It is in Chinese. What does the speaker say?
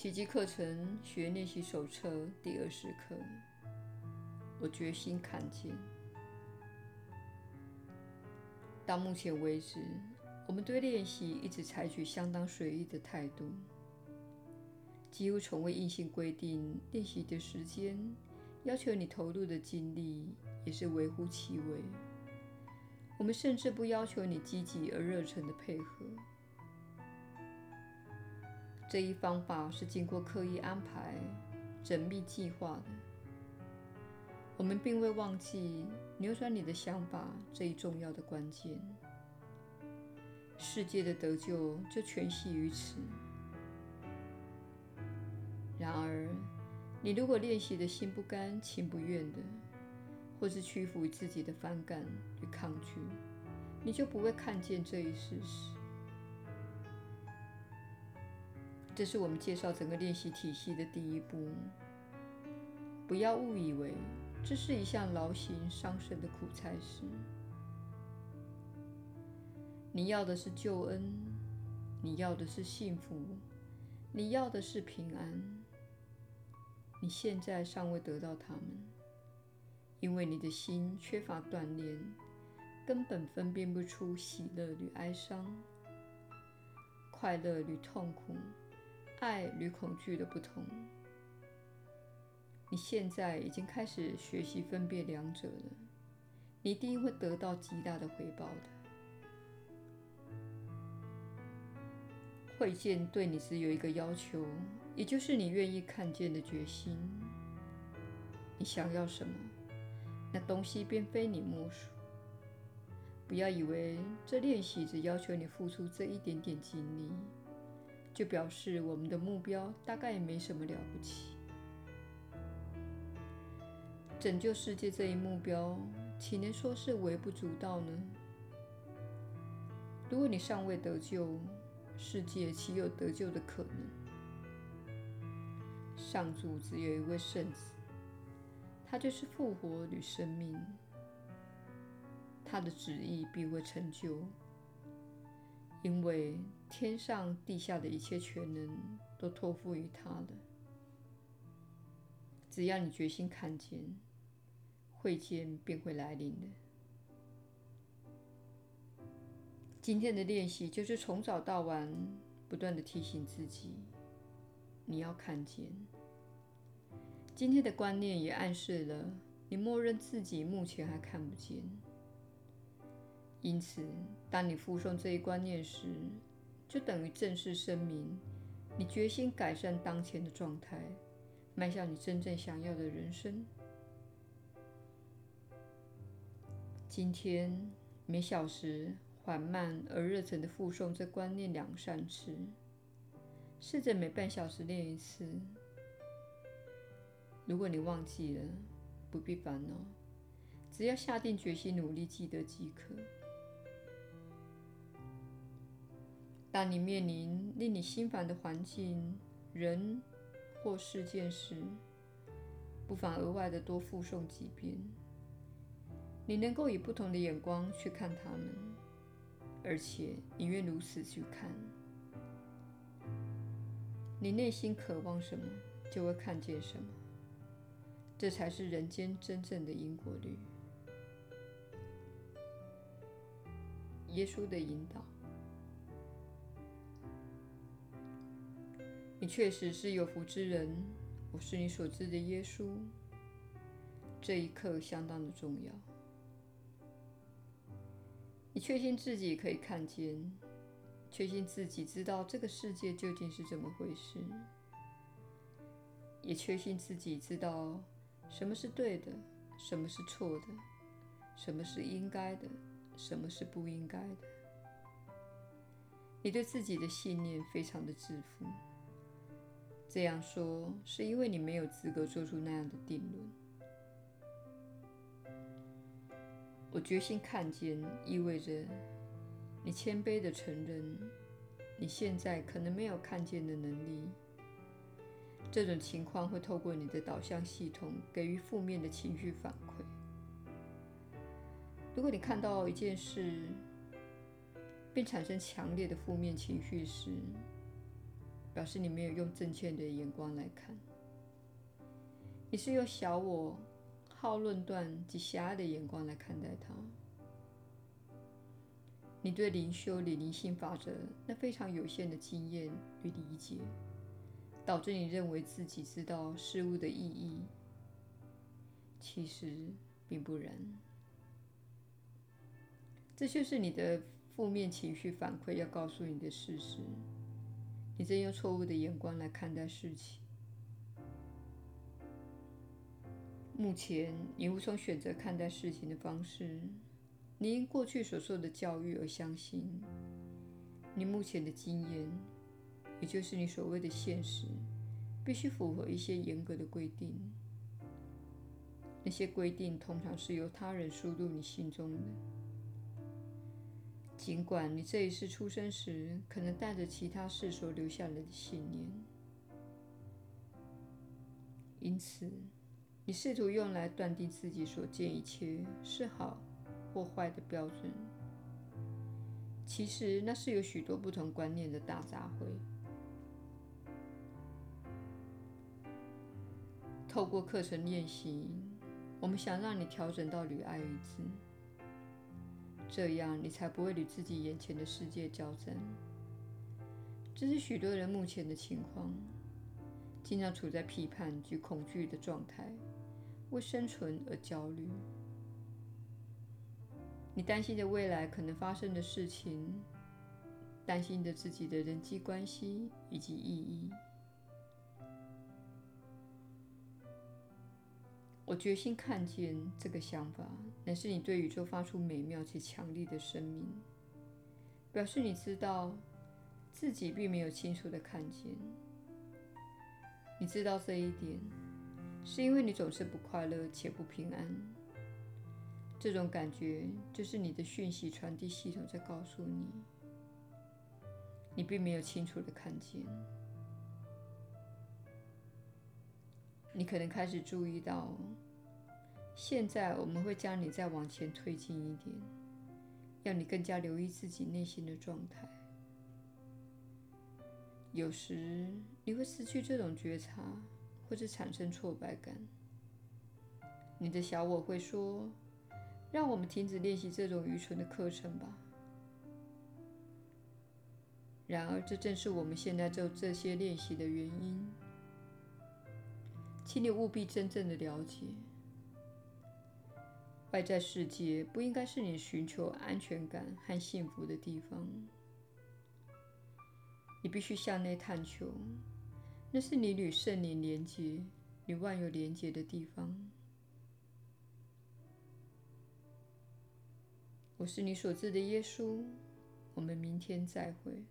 奇迹课程学练习手册第二十课。我决心看见。到目前为止，我们对练习一直采取相当随意的态度，几乎从未硬性规定练习的时间，要求你投入的精力也是微乎其微。我们甚至不要求你积极而热忱的配合。这一方法是经过刻意安排、缜密计划的。我们并未忘记扭转你的想法这一重要的关键。世界的得救就全系于此。然而，你如果练习的心不甘情不愿的，或是屈服于自己的反感与抗拒，你就不会看见这一事实。这是我们介绍整个练习体系的第一步。不要误以为这是一项劳心伤神的苦差事。你要的是救恩，你要的是幸福，你要的是平安。你现在尚未得到它们，因为你的心缺乏锻炼，根本分辨不出喜乐与哀伤，快乐与痛苦。爱与恐惧的不同，你现在已经开始学习分辨两者了，你一定会得到极大的回报的。会见对你只有一个要求，也就是你愿意看见的决心。你想要什么，那东西便非你莫属。不要以为这练习只要求你付出这一点点精力。就表示我们的目标大概也没什么了不起。拯救世界这一目标，岂能说是微不足道呢？如果你尚未得救，世界岂有得救的可能？上主只有一位圣子，他就是复活与生命，他的旨意必会成就。因为天上地下的一切全能都托付于他了。只要你决心看见，会见便会来临的。今天的练习就是从早到晚不断地提醒自己：你要看见。今天的观念也暗示了你默认自己目前还看不见。因此，当你附诵这一观念时，就等于正式声明你决心改善当前的状态，迈向你真正想要的人生。今天每小时缓慢而热忱地复诵这观念两三次，试着每半小时练一次。如果你忘记了，不必烦恼，只要下定决心努力记得即可。当你面临令你心烦的环境、人或事件时，不妨额外的多复诵几遍。你能够以不同的眼光去看他们，而且你愿如此去看。你内心渴望什么，就会看见什么。这才是人间真正的因果律。耶稣的引导。确实是有福之人，我是你所知的耶稣。这一刻相当的重要。你确信自己可以看见，确信自己知道这个世界究竟是怎么回事，也确信自己知道什么是对的，什么是错的，什么是应该的，什么是不应该的。你对自己的信念非常的自负。这样说是因为你没有资格做出那样的定论。我决心看见，意味着你谦卑的承认你现在可能没有看见的能力。这种情况会透过你的导向系统给予负面的情绪反馈。如果你看到一件事并产生强烈的负面情绪时，表示你没有用正确的眼光来看。你是用小我、好论断及狭隘的眼光来看待它。你对灵修理灵性法则那非常有限的经验与理解，导致你认为自己知道事物的意义。其实并不然。这就是你的负面情绪反馈要告诉你的事实。你正用错误的眼光来看待事情。目前，你无从选择看待事情的方式。你因过去所受的教育而相信，你目前的经验，也就是你所谓的现实，必须符合一些严格的规定。那些规定通常是由他人输入你心中的。尽管你这一世出生时可能带着其他世所留下来的信念，因此你试图用来断定自己所见一切是好或坏的标准，其实那是有许多不同观念的大杂烩。透过课程练习，我们想让你调整到与爱一致。这样，你才不会与自己眼前的世界较真。这是许多人目前的情况，经常处在批判及恐惧的状态，为生存而焦虑。你担心着未来可能发生的事情，担心着自己的人际关系以及意义。我决心看见这个想法，乃是你对宇宙发出美妙且强力的声明，表示你知道自己并没有清楚地看见。你知道这一点，是因为你总是不快乐且不平安。这种感觉就是你的讯息传递系统在告诉你，你并没有清楚地看见。你可能开始注意到，现在我们会将你再往前推进一点，让你更加留意自己内心的状态。有时你会失去这种觉察，或者产生挫败感。你的小我会说：“让我们停止练习这种愚蠢的课程吧。”然而，这正是我们现在做这些练习的原因。请你务必真正的了解，外在世界不应该是你寻求安全感和幸福的地方。你必须向内探求，那是你与圣灵连结、与万有连结的地方。我是你所知的耶稣。我们明天再会。